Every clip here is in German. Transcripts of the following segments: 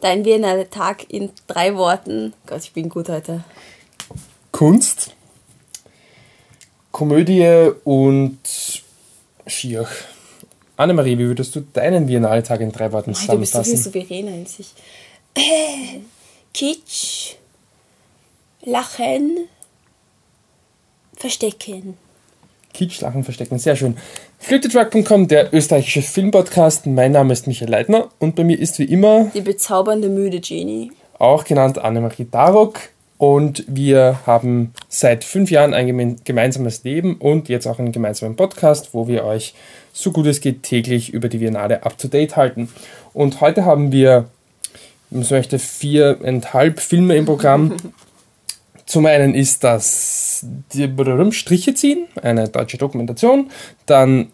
Dein Wiener Tag in drei Worten. Gott, ich bin gut heute. Kunst, Komödie und Schier. Annemarie, wie würdest du deinen Biennale Tag in drei Worten zusammenfassen? Du bist so wie Verena in sich. Äh, Kitsch, Lachen, Verstecken. Kitsch, Lachen, Verstecken, sehr schön. Fliptetruck.com, der österreichische Filmpodcast. Mein Name ist Michael Leitner und bei mir ist wie immer die bezaubernde müde Genie. Auch genannt Annemarie Darok. Und wir haben seit fünf Jahren ein gemeinsames Leben und jetzt auch einen gemeinsamen Podcast, wo wir euch so gut es geht täglich über die Biennale up to date halten. Und heute haben wir, man möchte, viereinhalb Filme im Programm. Zum einen ist das die Striche ziehen, eine deutsche Dokumentation. Dann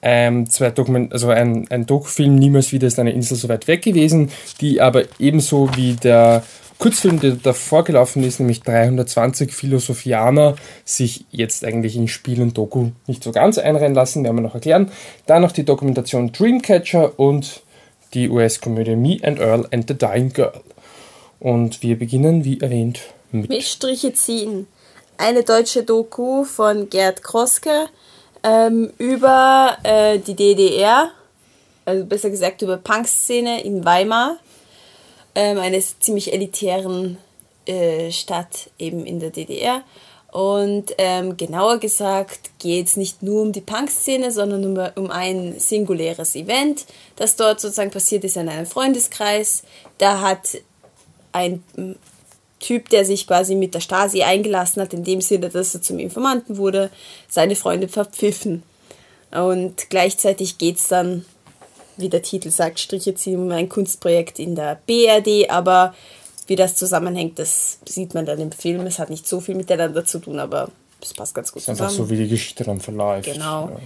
ähm, zwei Dokument also ein, ein Doku-Film Niemals wieder ist eine Insel so weit weg gewesen, die aber ebenso wie der Kurzfilm, der davor gelaufen ist, nämlich 320 Philosophianer, sich jetzt eigentlich in Spiel und Doku nicht so ganz einreihen lassen, werden wir noch erklären. Dann noch die Dokumentation Dreamcatcher und die US-Komödie Me and Earl and the Dying Girl. Und wir beginnen, wie erwähnt, mit, mit Striche ziehen. Eine deutsche Doku von Gerd Kroske ähm, über äh, die DDR, also besser gesagt über Punkszene in Weimar, ähm, eines ziemlich elitären äh, Stadt eben in der DDR. Und ähm, genauer gesagt geht es nicht nur um die Punkszene, sondern um, um ein singuläres Event, das dort sozusagen passiert ist in einem Freundeskreis. Da hat ein Typ, der sich quasi mit der Stasi eingelassen hat, in dem Sinne, dass er zum Informanten wurde, seine Freunde verpfiffen. Und gleichzeitig geht es dann, wie der Titel sagt, Striche ziehen um ein Kunstprojekt in der BRD, aber wie das zusammenhängt, das sieht man dann im Film. Es hat nicht so viel miteinander zu tun, aber es passt ganz gut zusammen. Es ist einfach so, wie die Geschichte dann verläuft. Genau. Ja.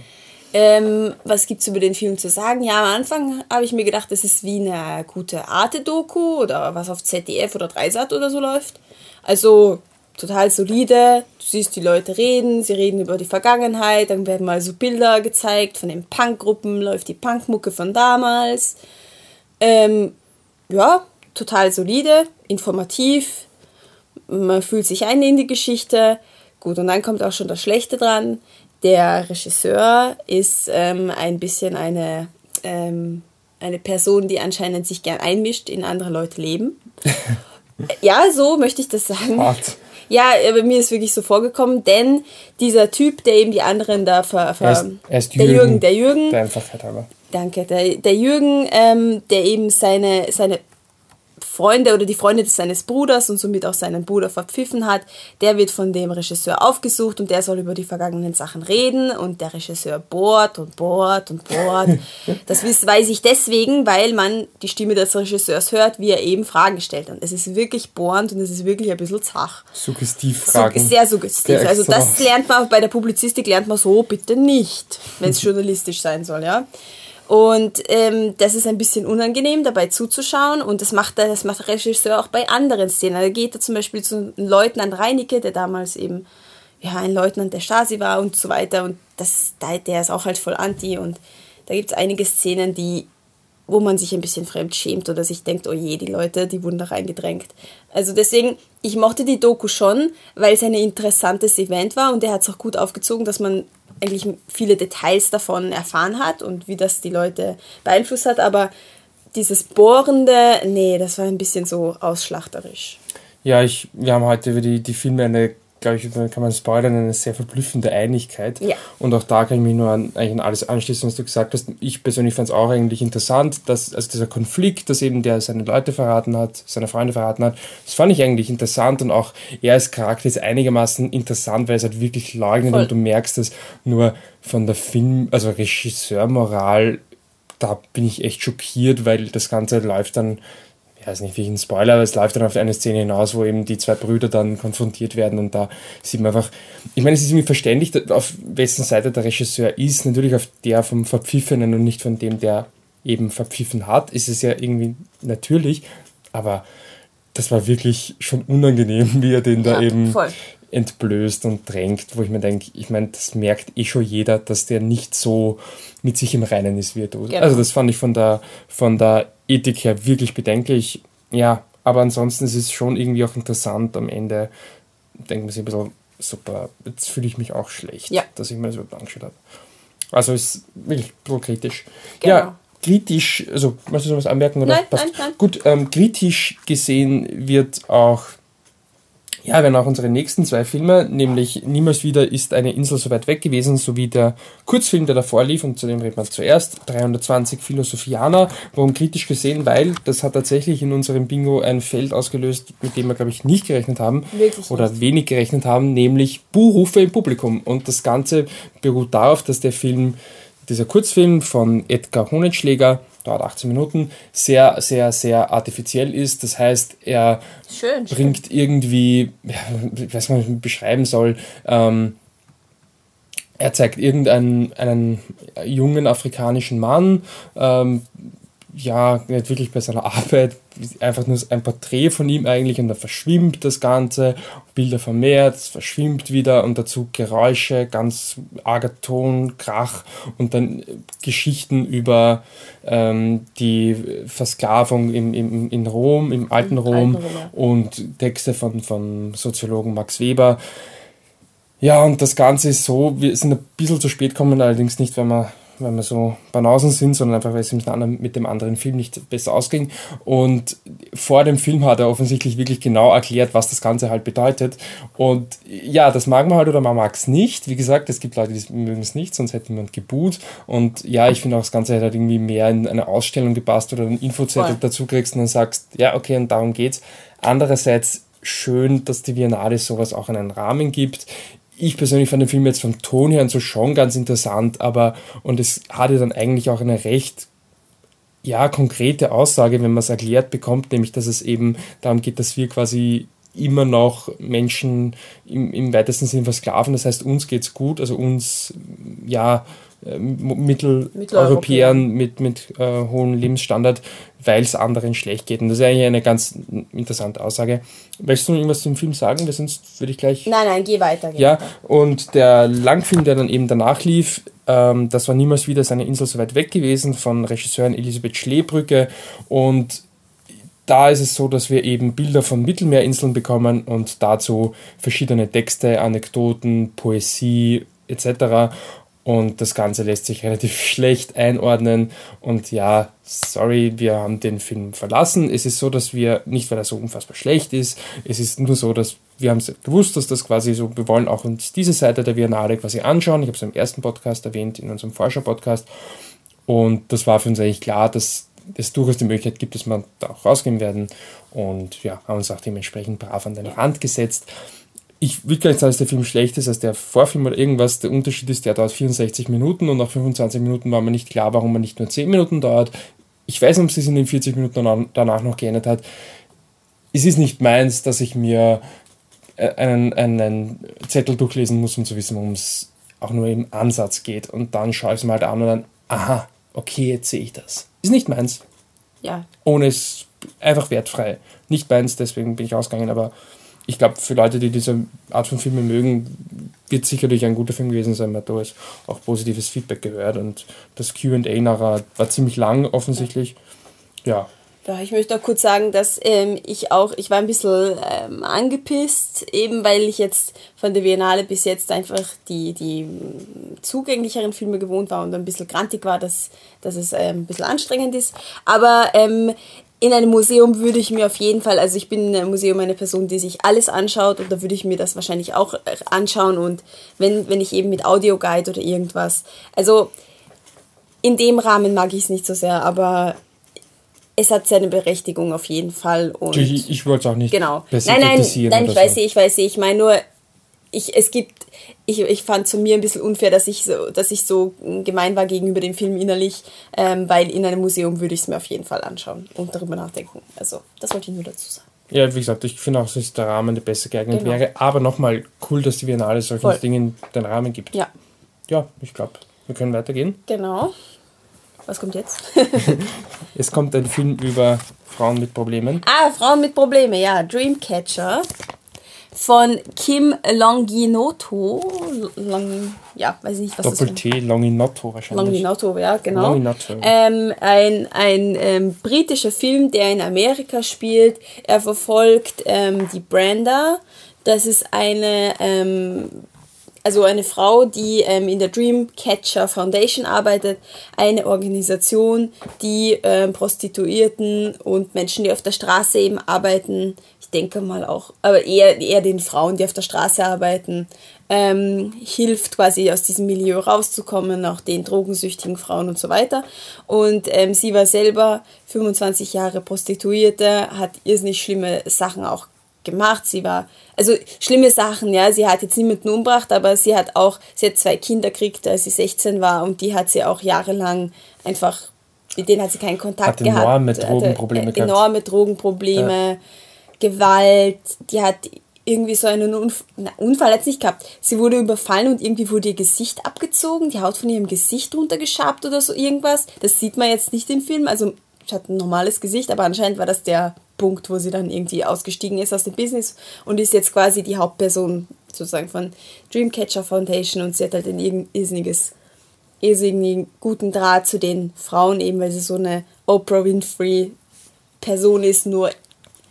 Ähm, was gibt es über den Film zu sagen? Ja, am Anfang habe ich mir gedacht, das ist wie eine gute Arte-Doku oder was auf ZDF oder Dreisat oder so läuft. Also total solide. Du siehst die Leute reden, sie reden über die Vergangenheit, dann werden mal so Bilder gezeigt von den Punkgruppen, läuft die Punkmucke von damals. Ähm, ja, total solide, informativ. Man fühlt sich ein in die Geschichte. Gut, und dann kommt auch schon das Schlechte dran. Der Regisseur ist ähm, ein bisschen eine, ähm, eine Person, die anscheinend sich gern einmischt in andere Leute Leben. ja, so möchte ich das sagen. Hart. Ja, aber mir ist wirklich so vorgekommen, denn dieser Typ, der eben die anderen da ver, ver er ist, er ist der Jürgen, der Jürgen, der Einfachheit halber. Danke, der, der Jürgen, ähm, der eben seine, seine Freunde oder die Freunde seines Bruders und somit auch seinen Bruder verpfiffen hat, der wird von dem Regisseur aufgesucht und der soll über die vergangenen Sachen reden und der Regisseur bohrt und bohrt und bohrt. Das weiß ich deswegen, weil man die Stimme des Regisseurs hört, wie er eben Fragen stellt. Und es ist wirklich bohrend und es ist wirklich ein bisschen zach. Suggestiv Fragen. So, sehr suggestiv. Also das lernt man bei der Publizistik, lernt man so bitte nicht, wenn es journalistisch sein soll, ja. Und ähm, das ist ein bisschen unangenehm, dabei zuzuschauen. Und das macht, der, das macht der Regisseur auch bei anderen Szenen. Da geht er zum Beispiel zu Leutnant Reinecke, der damals eben ja, ein Leutnant der Stasi war und so weiter. Und das, der ist auch halt voll anti. Und da gibt es einige Szenen, die, wo man sich ein bisschen fremd schämt oder sich denkt, oh je, die Leute, die wurden da reingedrängt. Also deswegen, ich mochte die Doku schon, weil es ein interessantes Event war und der hat es auch gut aufgezogen, dass man eigentlich viele Details davon erfahren hat und wie das die Leute beeinflusst hat, aber dieses Bohrende, nee, das war ein bisschen so ausschlachterisch. Ja, ich, wir haben heute über die, die Filme eine glaube ich, kann man spoilern, eine sehr verblüffende Einigkeit. Ja. Und auch da kann ich mich nur an, eigentlich an alles anschließen, was du gesagt hast. Ich persönlich fand es auch eigentlich interessant, dass also dieser Konflikt, dass eben der seine Leute verraten hat, seine Freunde verraten hat, das fand ich eigentlich interessant und auch er als Charakter ist einigermaßen interessant, weil es halt wirklich leugnet Voll. und du merkst es nur von der Film, also Regisseurmoral, da bin ich echt schockiert, weil das Ganze läuft dann ich weiß nicht, wie ein Spoiler, aber es läuft dann auf eine Szene hinaus, wo eben die zwei Brüder dann konfrontiert werden und da sieht man einfach, ich meine, es ist irgendwie verständlich, auf wessen Seite der Regisseur ist, natürlich auf der vom Verpfiffenen und nicht von dem, der eben verpfiffen hat, ist es ja irgendwie natürlich, aber das war wirklich schon unangenehm, wie er den da eben voll. entblößt und drängt, wo ich mir denke, ich meine, das merkt eh schon jeder, dass der nicht so mit sich im Reinen ist wie er tut. Genau. Also das fand ich von der, von der Ethik her wirklich bedenklich. ja, aber ansonsten ist es schon irgendwie auch interessant am Ende. Denkt man sich ein bisschen, super, jetzt fühle ich mich auch schlecht, ja. dass ich mir das überhaupt angeschaut habe. Also ist wirklich ein bisschen kritisch. Genau. Ja, kritisch, also möchtest du noch was anmerken? Oder? Nein, Passt. nein, nein. Gut, ähm, kritisch gesehen wird auch ja, werden auch unsere nächsten zwei Filme, nämlich Niemals wieder ist eine Insel so weit weg gewesen, sowie der Kurzfilm, der davor lief, und zu dem reden wir zuerst, 320 Philosophianer. Warum kritisch gesehen? Weil das hat tatsächlich in unserem Bingo ein Feld ausgelöst, mit dem wir, glaube ich, nicht gerechnet haben. Wirklich oder nicht. wenig gerechnet haben, nämlich Buhrufe im Publikum. Und das Ganze beruht darauf, dass der Film, dieser Kurzfilm von Edgar Honetschläger, dauert 18 Minuten, sehr, sehr, sehr artifiziell ist. Das heißt, er schön, bringt schön. irgendwie, ich weiß nicht, wie man beschreiben soll, ähm, er zeigt irgendeinen einen jungen afrikanischen Mann, ähm, ja, nicht wirklich bei seiner Arbeit, einfach nur ein Porträt von ihm eigentlich und dann verschwimmt das Ganze, Bilder vermehrt, es verschwimmt wieder und dazu Geräusche, ganz arger Ton, Krach und dann Geschichten über ähm, die Versklavung im, im, in Rom, im alten Rom, alten Rom ja. und Texte von, von Soziologen Max Weber. Ja, und das Ganze ist so, wir sind ein bisschen zu spät gekommen, allerdings nicht, wenn wir weil wir so Banausen sind, sondern einfach, weil es mit, dem anderen Film nicht besser ausging. Und vor dem Film hat er offensichtlich wirklich genau erklärt, was das Ganze halt bedeutet. Und ja, das mag man halt oder man mag es nicht. Wie gesagt, es gibt Leute, die mögen es nicht, sonst hätte jemand geboot. Und ja, ich finde auch, das Ganze hätte halt irgendwie mehr in eine Ausstellung gepasst oder einen Infozettel dazu kriegst und dann sagst, ja, okay, und darum geht's. Andererseits schön, dass die Biennale sowas auch einen Rahmen gibt ich persönlich fand den Film jetzt vom Ton her und so schon ganz interessant, aber und es hatte dann eigentlich auch eine recht ja, konkrete Aussage, wenn man es erklärt bekommt, nämlich dass es eben darum geht, dass wir quasi immer noch Menschen im, im weitesten Sinne versklaven. Das heißt, uns geht's gut, also uns, ja, äh, Mitteleuropäern mit, mit äh, hohem Lebensstandard, weil es anderen schlecht geht. Und das ist eigentlich eine ganz interessante Aussage. Möchtest du noch irgendwas zum Film sagen? Weil sonst würde ich gleich. Nein, nein, geh weiter. Geh ja, weiter. und der Langfilm, der dann eben danach lief, ähm, das war niemals wieder seine Insel so weit weg gewesen von Regisseurin Elisabeth Schlebrücke. Und da ist es so, dass wir eben Bilder von Mittelmeerinseln bekommen und dazu verschiedene Texte, Anekdoten, Poesie etc. Und das Ganze lässt sich relativ schlecht einordnen. Und ja, sorry, wir haben den Film verlassen. Es ist so, dass wir, nicht weil er so unfassbar schlecht ist, es ist nur so, dass wir haben gewusst, dass das quasi so, wir wollen auch uns diese Seite der Biennale quasi anschauen. Ich habe es im ersten Podcast erwähnt, in unserem Forscher-Podcast. Und das war für uns eigentlich klar, dass es durchaus die Möglichkeit gibt, dass wir da auch rausgehen werden. Und ja, haben uns auch dementsprechend brav an den Rand gesetzt ich will gar nicht sagen, dass der Film schlecht ist als der Vorfilm oder irgendwas. Der Unterschied ist, der dauert 64 Minuten und nach 25 Minuten war mir nicht klar, warum er nicht nur 10 Minuten dauert. Ich weiß nicht, ob es sich in den 40 Minuten danach noch geändert hat. Es ist nicht meins, dass ich mir äh, einen, einen Zettel durchlesen muss, um zu wissen, worum es auch nur im Ansatz geht. Und dann schaue ich es mal halt an und dann, aha, okay, jetzt sehe ich das. Ist nicht meins. Ja. Ohne es einfach wertfrei. Nicht meins, deswegen bin ich ausgegangen, aber ich glaube, für Leute, die diese Art von Filmen mögen, wird sicherlich ein guter Film gewesen sein, weil da ist auch positives Feedback gehört und das QA nachher war ziemlich lang offensichtlich. Ja. Ja, ich möchte noch kurz sagen, dass ähm, ich auch, ich war ein bisschen ähm, angepisst, eben weil ich jetzt von der Biennale bis jetzt einfach die, die zugänglicheren Filme gewohnt war und ein bisschen grantig war, dass, dass es ähm, ein bisschen anstrengend ist. Aber ähm, in einem Museum würde ich mir auf jeden Fall, also ich bin in einem Museum eine Person, die sich alles anschaut und da würde ich mir das wahrscheinlich auch äh, anschauen und wenn, wenn ich eben mit Audioguide oder irgendwas. Also in dem Rahmen mag ich es nicht so sehr, aber es hat seine Berechtigung auf jeden Fall. Und ich, ich wollte es auch nicht genau. nein, nein, nein, ich weiß, so. ich weiß, ich meine nur, ich, es gibt, ich, ich fand zu mir ein bisschen unfair, dass ich so, dass ich so gemein war gegenüber dem Film innerlich, ähm, weil in einem Museum würde ich es mir auf jeden Fall anschauen und darüber nachdenken. Also, das wollte ich nur dazu sagen. Ja, wie gesagt, ich finde auch, dass der Rahmen der besser geeignet genau. wäre. Aber nochmal cool, dass die Biennale solchen Dingen den Rahmen gibt. Ja. Ja, ich glaube, wir können weitergehen. Genau. Was kommt jetzt? es kommt ein Film über Frauen mit Problemen. Ah, Frauen mit Problemen, ja. Dreamcatcher von Kim Longinoto. Long, ja, weiß nicht, was Doppel-T, Longinotto wahrscheinlich. Longinotto, ja, genau. Longinotto. Ähm, ein ein ähm, britischer Film, der in Amerika spielt. Er verfolgt ähm, die Brenda. Das ist eine ähm, also eine Frau, die ähm, in der Dreamcatcher Foundation arbeitet, eine Organisation, die ähm, Prostituierten und Menschen, die auf der Straße eben arbeiten, denke mal auch, aber eher, eher den Frauen, die auf der Straße arbeiten, ähm, hilft quasi aus diesem Milieu rauszukommen, auch den drogensüchtigen Frauen und so weiter. Und ähm, sie war selber 25 Jahre Prostituierte, hat irrsinnig schlimme Sachen auch gemacht. Sie war, also schlimme Sachen, ja. Sie hat jetzt niemanden umgebracht, aber sie hat auch, sie hat zwei Kinder gekriegt, als sie 16 war und die hat sie auch jahrelang einfach, mit denen hat sie keinen Kontakt hat gehabt. Enorme Drogenprobleme hatte, äh, Enorme Drogenprobleme, ja. Gewalt, die hat irgendwie so einen Unfall, na, Unfall sie nicht gehabt. Sie wurde überfallen und irgendwie wurde ihr Gesicht abgezogen, die Haut von ihrem Gesicht runtergeschabt oder so irgendwas. Das sieht man jetzt nicht im Film, also sie hat ein normales Gesicht, aber anscheinend war das der Punkt, wo sie dann irgendwie ausgestiegen ist aus dem Business und ist jetzt quasi die Hauptperson sozusagen von Dreamcatcher Foundation und sie hat halt ein irrsinniges, irrsinnigen guten Draht zu den Frauen, eben weil sie so eine Oprah Winfrey Person ist, nur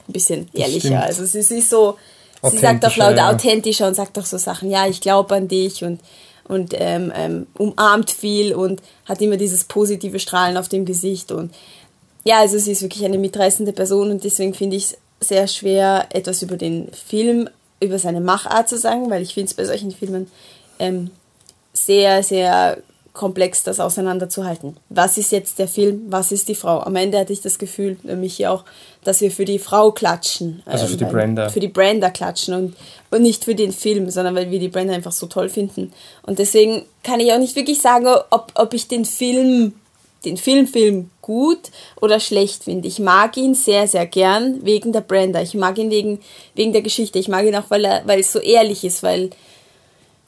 ein bisschen ehrlicher. Also sie, sie ist so, sie sagt auch lauter ja. authentischer und sagt auch so Sachen, ja, ich glaube an dich und und ähm, ähm, umarmt viel und hat immer dieses positive Strahlen auf dem Gesicht und ja, also sie ist wirklich eine mitreißende Person und deswegen finde ich es sehr schwer, etwas über den Film, über seine Machart zu sagen, weil ich finde es bei solchen Filmen ähm, sehr, sehr komplex, das auseinanderzuhalten. Was ist jetzt der Film, was ist die Frau? Am Ende hatte ich das Gefühl, mich hier auch, dass wir für die Frau klatschen. Also für die ähm, Brenda. Für die Brenda klatschen und, und nicht für den Film, sondern weil wir die Brenda einfach so toll finden. Und deswegen kann ich auch nicht wirklich sagen, ob, ob ich den Film den Filmfilm gut oder schlecht finde. Ich mag ihn sehr, sehr gern wegen der Brenda. Ich mag ihn wegen, wegen der Geschichte. Ich mag ihn auch, weil, er, weil es so ehrlich ist, weil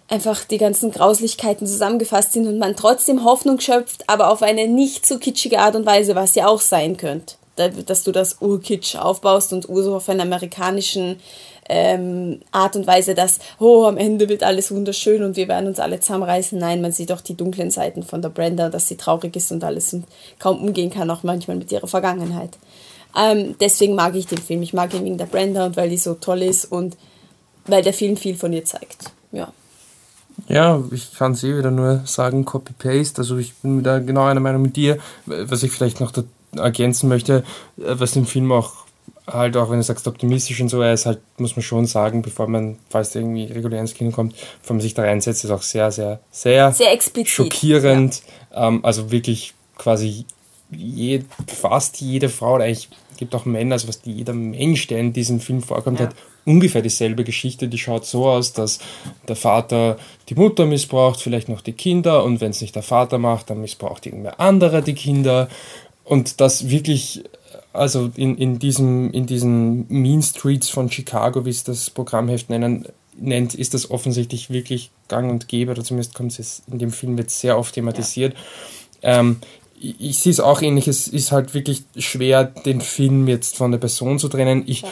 einfach die ganzen Grauslichkeiten zusammengefasst sind und man trotzdem Hoffnung schöpft, aber auf eine nicht so kitschige Art und Weise, was ja auch sein könnte. Dass du das Urkitsch aufbaust und Urso auf einen amerikanischen ähm, Art und Weise, dass, oh, am Ende wird alles wunderschön und wir werden uns alle zusammenreißen. Nein, man sieht auch die dunklen Seiten von der Brenda, dass sie traurig ist und alles und kaum umgehen kann, auch manchmal mit ihrer Vergangenheit. Ähm, deswegen mag ich den Film. Ich mag ihn wegen der Brenda und weil die so toll ist und weil der Film viel von ihr zeigt. Ja. Ja, ich kann es eh wieder nur sagen, Copy-Paste. Also ich bin da genau einer Meinung mit dir. Was ich vielleicht noch ergänzen möchte, äh, was den Film auch halt auch, wenn du sagst optimistisch und so, er ist halt, muss man schon sagen, bevor man, falls irgendwie regulär ins Kino kommt, bevor man sich da reinsetzt, ist auch sehr, sehr, sehr, sehr explizit, schockierend. Ja. Ähm, also wirklich quasi je, fast jede Frau, oder eigentlich gibt auch Männer, also fast jeder Mensch, der in diesem Film vorkommt, ja. hat ungefähr dieselbe Geschichte. Die schaut so aus, dass der Vater die Mutter missbraucht, vielleicht noch die Kinder und wenn es nicht der Vater macht, dann missbraucht irgendwer anderer die Kinder. Und das wirklich also in, in, diesem, in diesen Mean Streets von Chicago, wie es das Programmheft nennen, nennt, ist das offensichtlich wirklich gang und gäbe, oder zumindest kommt es in dem Film wird sehr oft thematisiert. Ja. Ähm, ich, ich sehe es auch ähnlich, es ist halt wirklich schwer, den Film jetzt von der Person zu trennen. Ich, ja.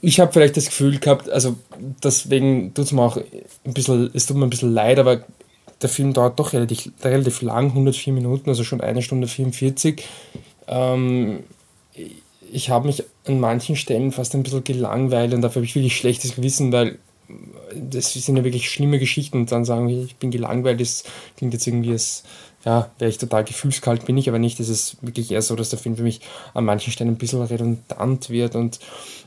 ich habe vielleicht das Gefühl gehabt, also deswegen tut es mir auch ein bisschen, es tut mir ein bisschen leid, aber der Film dauert doch relativ, relativ lang, 104 Minuten, also schon eine Stunde 44. Ähm, ich habe mich an manchen Stellen fast ein bisschen gelangweilt und dafür habe ich wirklich schlechtes Gewissen, weil das sind ja wirklich schlimme Geschichten und dann sagen wir, ich bin gelangweilt, das klingt jetzt irgendwie als, ja, wäre ich total gefühlskalt, bin ich aber nicht. Es ist wirklich eher so, dass der Film für mich an manchen Stellen ein bisschen redundant wird und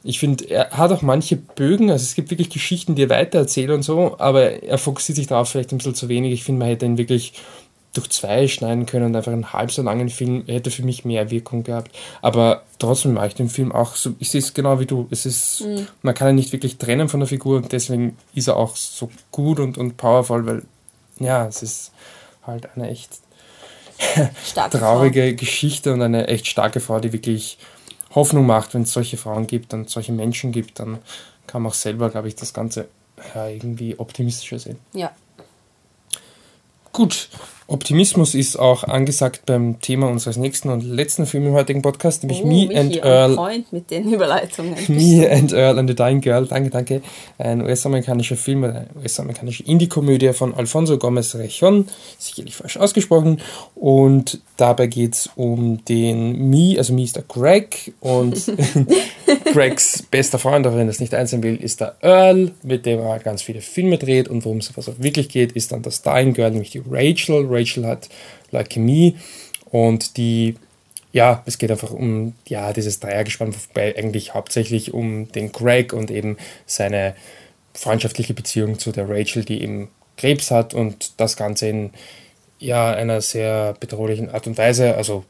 ich finde, er hat auch manche Bögen, also es gibt wirklich Geschichten, die er weitererzählt und so, aber er fokussiert sich darauf vielleicht ein bisschen zu wenig. Ich finde, man hätte ihn wirklich durch zwei schneiden können und einfach einen halb so langen Film hätte für mich mehr Wirkung gehabt. Aber trotzdem mache ich den Film auch so, ich sehe es genau wie du. Es ist, mhm. man kann ihn nicht wirklich trennen von der Figur und deswegen ist er auch so gut und, und powerful, weil ja, es ist halt eine echt traurige Frau. Geschichte und eine echt starke Frau, die wirklich Hoffnung macht, wenn es solche Frauen gibt und solche Menschen gibt, dann kann man auch selber, glaube ich, das Ganze ja, irgendwie optimistischer sehen. Ja. Gut, Optimismus ist auch angesagt beim Thema unseres nächsten und letzten Films im heutigen Podcast, nämlich oh, Me Michi and Earl. Freund mit den Überleitungen. Me and Earl and the Dying Girl, danke, danke. Ein US-amerikanischer Film, eine US-amerikanische Indie-Komödie von Alfonso Gomez Rejon, sicherlich falsch ausgesprochen. Und dabei geht es um den Me, also Me ist der Greg und Gregs bester Freund, auch wenn er es nicht einsehen will, ist der Earl, mit dem er ganz viele Filme dreht und worum es wirklich geht, ist dann das Dying Girl, nämlich die Rachel. Rachel hat Leukämie und die, ja, es geht einfach um, ja, dieses Dreiergespann, wobei eigentlich hauptsächlich um den Greg und eben seine freundschaftliche Beziehung zu der Rachel, die eben Krebs hat und das Ganze in ja, einer sehr bedrohlichen Art und Weise, also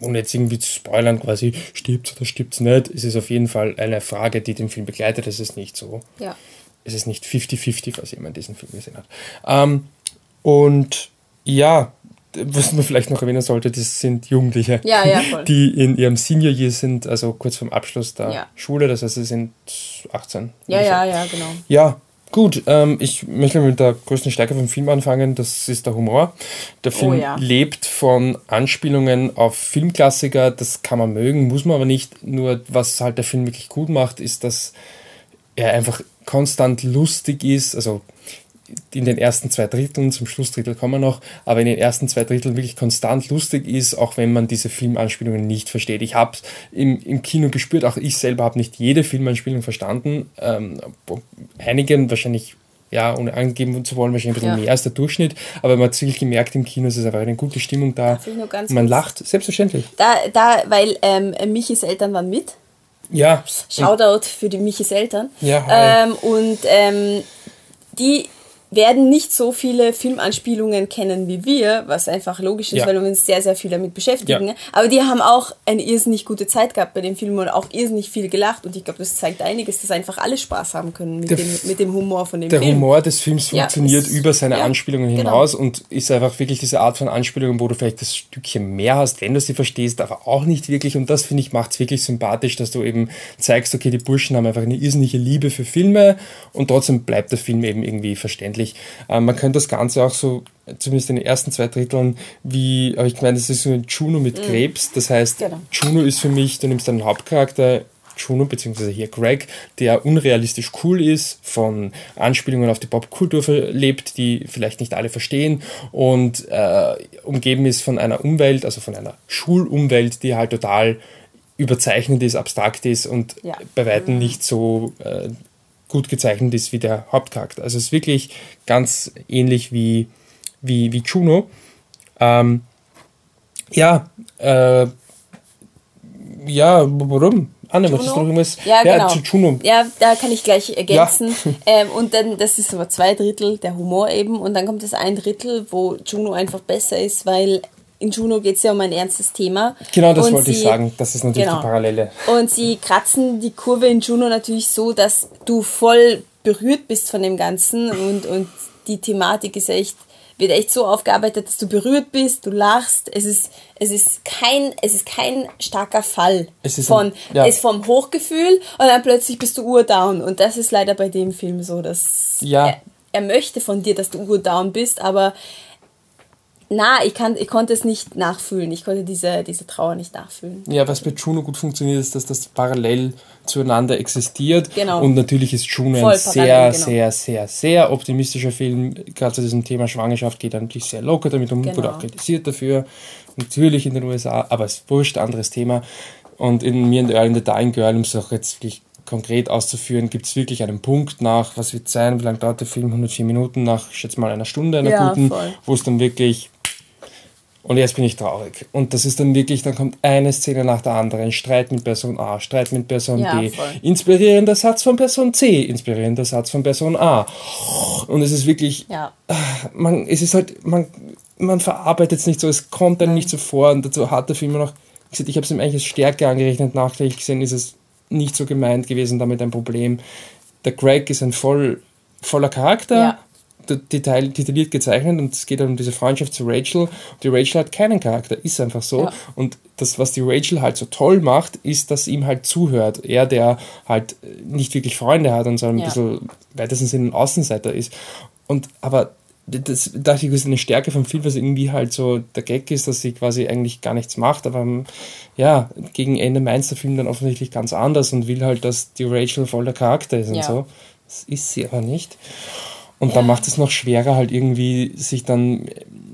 ohne jetzt irgendwie zu spoilern, quasi stirbt oder stirbt es nicht, ist es auf jeden Fall eine Frage, die den Film begleitet. Es ist nicht so. Ja. Es ist nicht 50-50, was jemand diesen Film gesehen hat. Ähm, und ja, was man vielleicht noch erwähnen sollte, das sind Jugendliche, ja, ja, die in ihrem Senior Year sind, also kurz vorm Abschluss der ja. Schule, das heißt, sie sind 18. Ja, ja, ja, genau. Ja, Gut, ähm, ich möchte mit der größten Stärke vom Film anfangen, das ist der Humor. Der oh Film oh, lebt von Anspielungen auf Filmklassiker, das kann man mögen, muss man aber nicht. Nur was halt der Film wirklich gut macht, ist, dass er einfach konstant lustig ist, also in den ersten zwei Dritteln, zum Schlussdrittel kommen wir noch, aber in den ersten zwei Dritteln wirklich konstant lustig ist, auch wenn man diese Filmanspielungen nicht versteht. Ich habe es im, im Kino gespürt, auch ich selber habe nicht jede Filmanspielung verstanden. Ähm, einigen wahrscheinlich ja, ohne angeben zu wollen, wahrscheinlich ein bisschen ja. mehr als der Durchschnitt, aber man hat wirklich gemerkt, im Kino ist es einfach eine gute Stimmung da. Man lacht, selbstverständlich. Da, da weil ähm, Michis Eltern waren mit. Ja. Shoutout für die Michis Eltern. Ja, ähm, und ähm, die werden nicht so viele Filmanspielungen kennen wie wir, was einfach logisch ist, ja. weil wir uns sehr, sehr viel damit beschäftigen. Ja. Aber die haben auch eine irrsinnig gute Zeit gehabt bei dem Film und auch irrsinnig viel gelacht. Und ich glaube, das zeigt einiges, dass einfach alle Spaß haben können mit, dem, mit dem Humor von dem der Film. Der Humor des Films funktioniert ja, über seine Anspielungen genau. hinaus genau. und ist einfach wirklich diese Art von Anspielungen, wo du vielleicht das Stückchen mehr hast, wenn du sie verstehst, aber auch nicht wirklich. Und das, finde ich, macht es wirklich sympathisch, dass du eben zeigst, okay, die Burschen haben einfach eine irrsinnige Liebe für Filme und trotzdem bleibt der Film eben irgendwie verständlich eigentlich. Ähm, man könnte das Ganze auch so, zumindest in den ersten zwei Dritteln, wie, aber ich meine, das ist so ein Juno mit mhm. Krebs. Das heißt, genau. Juno ist für mich, du nimmst einen Hauptcharakter, Juno, beziehungsweise hier Greg, der unrealistisch cool ist, von Anspielungen auf die Popkultur lebt, die vielleicht nicht alle verstehen und äh, umgeben ist von einer Umwelt, also von einer Schulumwelt, die halt total überzeichnet ist, abstrakt ist und ja. bei weitem mhm. nicht so äh, gut gezeichnet ist wie der Hauptcharakter. Also es ist wirklich ganz ähnlich wie, wie, wie Juno. Ähm, ja, äh, ja, warum? Anne, Juno? möchtest du irgendwas? Ja, ja, genau. zu Juno. Ja, da kann ich gleich ergänzen. Ja. ähm, und dann, das ist aber zwei Drittel der Humor eben. Und dann kommt das ein Drittel, wo Juno einfach besser ist, weil in Juno geht es ja um ein ernstes Thema. Genau, das und wollte sie, ich sagen. Das ist natürlich genau. die Parallele. Und sie kratzen die Kurve in Juno natürlich so, dass du voll berührt bist von dem Ganzen und, und die Thematik ist echt, wird echt so aufgearbeitet, dass du berührt bist, du lachst. Es ist, es ist kein, es ist kein starker Fall es ist von, ein, ja. es vom Hochgefühl und dann plötzlich bist du urdown. Und das ist leider bei dem Film so, dass ja. er, er möchte von dir, dass du urdown bist, aber na, ich, kann, ich konnte es nicht nachfühlen. Ich konnte diese, diese Trauer nicht nachfühlen. Ja, was bei Juno gut funktioniert, ist, dass das parallel zueinander existiert. Genau. Und natürlich ist Juno Voll ein sehr, genau. sehr, sehr, sehr optimistischer Film. Gerade zu diesem Thema Schwangerschaft geht er natürlich sehr locker damit um, genau. wurde auch kritisiert dafür. Natürlich in den USA, aber es ist wurscht, anderes Thema. Und in Mir and Earl in the Dying Girl, um es auch jetzt wirklich konkret auszuführen, gibt es wirklich einen Punkt nach, was wird sein, wie lange dauert der Film? 104 Minuten, nach, ich schätze mal, einer Stunde, einer ja, guten, wo es dann wirklich und jetzt bin ich traurig. Und das ist dann wirklich, dann kommt eine Szene nach der anderen. Streit mit Person A, Streit mit Person ja, B. Voll. Inspirierender Satz von Person C, inspirierender Satz von Person A. Und es ist wirklich, ja. man, es ist halt, man, man verarbeitet es nicht so, es kommt einem nicht so vor. Und dazu hat der Film noch, ich, ich habe es ihm eigentlich als Stärke angerechnet, nachträglich gesehen ist es nicht so gemeint gewesen, damit ein Problem. Der Greg ist ein voll, voller Charakter, ja detail, detailliert gezeichnet und es geht um diese Freundschaft zu Rachel. Die Rachel hat keinen Charakter, ist einfach so. Ja. Und das, was die Rachel halt so toll macht, ist, dass ihm halt zuhört. Er, der halt nicht wirklich Freunde hat und so ein ja. bisschen weitesten Sinne ein Außenseiter ist. Und aber das dachte ich, ist eine Stärke vom Film, was irgendwie halt so der Gag ist, dass sie quasi eigentlich gar nichts macht, aber ja, gegen Ende meint der Film dann offensichtlich ganz anders und will halt, dass die Rachel voll der Charakter ist und ja. so. Das ist sie aber nicht. Und dann macht es noch schwerer, halt irgendwie sich dann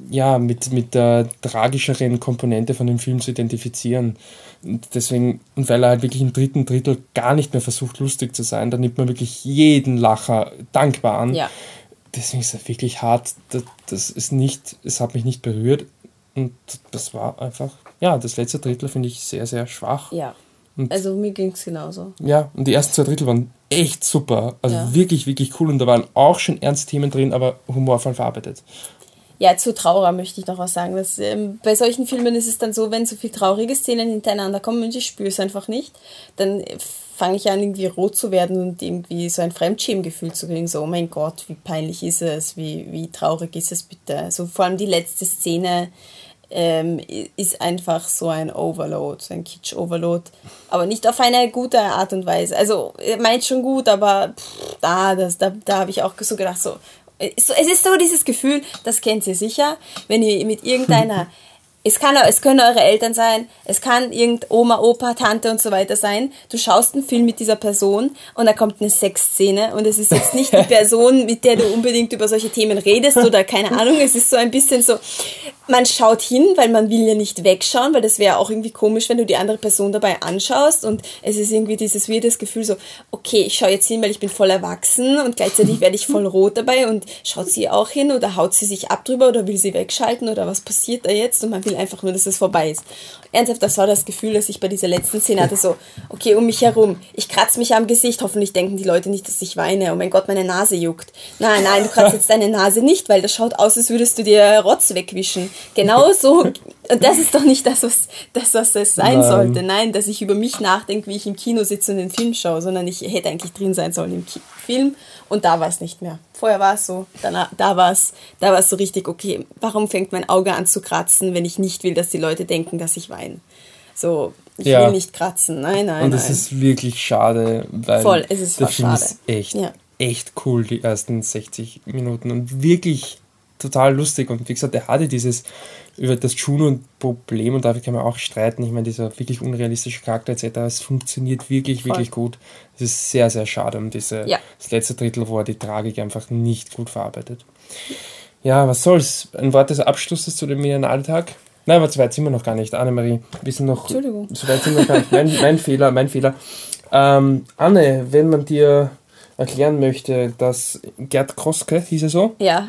ja mit, mit der tragischeren Komponente von dem Film zu identifizieren. Und deswegen, und weil er halt wirklich im dritten Drittel gar nicht mehr versucht, lustig zu sein, dann nimmt man wirklich jeden Lacher dankbar an. Ja. Deswegen ist er wirklich hart. Das, das ist nicht, es hat mich nicht berührt. Und das war einfach, ja, das letzte Drittel finde ich sehr, sehr schwach. Ja. Und also mir ging es genauso. Ja, und die ersten zwei Drittel waren echt super. Also ja. wirklich, wirklich cool. Und da waren auch schon ernste Themen drin, aber humorvoll verarbeitet. Ja, zu Traurer möchte ich noch was sagen. Dass, ähm, bei solchen Filmen ist es dann so, wenn so viele traurige Szenen hintereinander kommen und ich spüre es einfach nicht, dann fange ich an, irgendwie rot zu werden und irgendwie so ein Fremdschämgefühl zu kriegen. So, oh mein Gott, wie peinlich ist es, wie, wie traurig ist es bitte. So vor allem die letzte Szene ähm, ist einfach so ein Overload, so ein Kitsch-Overload. Aber nicht auf eine gute Art und Weise. Also, meint schon gut, aber pff, da, das, da, da habe ich auch so gedacht, so, es ist so dieses Gefühl, das kennt ihr sicher, wenn ihr mit irgendeiner, es, kann, es können eure Eltern sein, es kann irgend Oma, Opa, Tante und so weiter sein. Du schaust einen Film mit dieser Person und da kommt eine Sexszene und es ist jetzt nicht die Person, mit der du unbedingt über solche Themen redest oder keine Ahnung. Es ist so ein bisschen so, man schaut hin, weil man will ja nicht wegschauen, weil das wäre auch irgendwie komisch, wenn du die andere Person dabei anschaust und es ist irgendwie dieses weirdes Gefühl so, okay, ich schaue jetzt hin, weil ich bin voll erwachsen und gleichzeitig werde ich voll rot dabei und schaut sie auch hin oder haut sie sich ab drüber oder will sie wegschalten oder was passiert da jetzt und man will einfach nur, dass es vorbei ist. Ernsthaft, das war das Gefühl, das ich bei dieser letzten Szene hatte, so, okay, um mich herum, ich kratze mich am Gesicht, hoffentlich denken die Leute nicht, dass ich weine, oh mein Gott, meine Nase juckt. Nein, nein, du kratzt jetzt deine Nase nicht, weil das schaut aus, als würdest du dir Rotz wegwischen genau so. Und das ist doch nicht das, was, das, was es sein Nein. sollte. Nein, dass ich über mich nachdenke, wie ich im Kino sitze und den Film schaue, sondern ich hätte eigentlich drin sein sollen im Ki Film und da war es nicht mehr. Vorher war es so, danach, da war es da war's so richtig, okay, warum fängt mein Auge an zu kratzen, wenn ich nicht will, dass die Leute denken, dass ich weine? So, ich ja. will nicht kratzen, nein, nein. Und es ist wirklich schade, weil Voll, es ist der Film schade. ist echt, ja. echt cool, die ersten 60 Minuten und wirklich total lustig. Und wie gesagt, er hatte dieses über das Juno-Problem und dafür kann man auch streiten. Ich meine, dieser wirklich unrealistische Charakter etc. Es funktioniert wirklich, Voll. wirklich gut. Es ist sehr, sehr schade um diese, ja. das letzte Drittel, wo er die Tragik einfach nicht gut verarbeitet. Ja, was soll's? Ein Wort des Abschlusses zu dem Biennale-Tag? Nein, aber so weit sind wir noch gar nicht. Annemarie, wir sind noch. Entschuldigung. So weit sind wir noch gar nicht. Mein, mein Fehler, mein Fehler. Ähm, Anne, wenn man dir erklären möchte, dass Gerd Kroske, hieß er so? Ja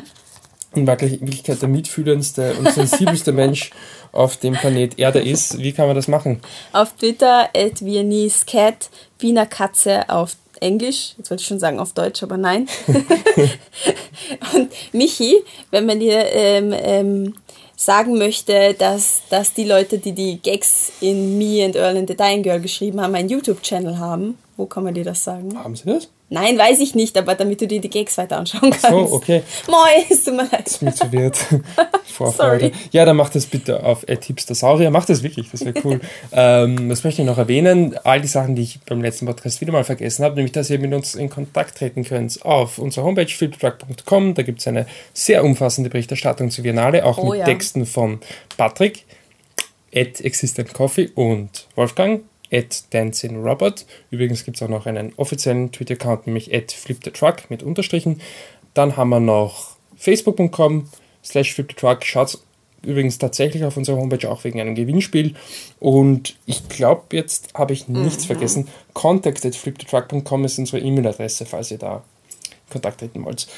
in Wirklichkeit der mitfühlendste und sensibelste Mensch auf dem Planet Erde ist. Wie kann man das machen? Auf Twitter at Viennese Cat, Wiener Katze auf Englisch, jetzt wollte ich schon sagen auf Deutsch, aber nein. und Michi, wenn man dir ähm, ähm, sagen möchte, dass, dass die Leute, die die Gags in Me and Earl and the Dying Girl geschrieben haben, einen YouTube-Channel haben, wo kann man dir das sagen? Haben sie das? Nein, weiß ich nicht, aber damit du dir die Gags weiter anschauen kannst. Ach so, okay. Moi, ist tut mir leid. Das ist mir zu wert. Sorry. Ja, dann mach das bitte auf Hipstersaurier. Mach das wirklich, das wäre cool. ähm, was möchte ich noch erwähnen? All die Sachen, die ich beim letzten Podcast wieder mal vergessen habe, nämlich, dass ihr mit uns in Kontakt treten könnt auf unserer Homepage filmtruck.com. Da gibt es eine sehr umfassende Berichterstattung zur Biennale, auch oh, mit ja. Texten von Patrick, at Existent Coffee und Wolfgang at dancingRobot. Übrigens gibt es auch noch einen offiziellen Twitter-Account, nämlich at flipthetruck mit Unterstrichen. Dann haben wir noch facebook.com slash flipthetruck. Schaut übrigens tatsächlich auf unserer Homepage auch wegen einem Gewinnspiel. Und ich glaube, jetzt habe ich nichts mhm. vergessen. Contact at flipthetruck.com ist unsere E-Mail-Adresse, falls ihr da Kontakt treten wollt.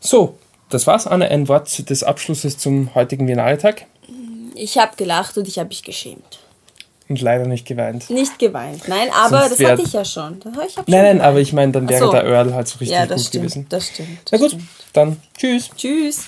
So, das war's, Anne. Ein Wort des Abschlusses zum heutigen Biennale-Tag. Ich habe gelacht und ich habe mich geschämt. Und leider nicht geweint. Nicht geweint, nein, aber Sonst das hatte ich ja schon. Ich nein, nein, geweint. aber ich meine, dann wäre so. der Earl halt so richtig ja, gut stimmt, gewesen. Das stimmt. Das Na gut, stimmt. dann tschüss. Tschüss.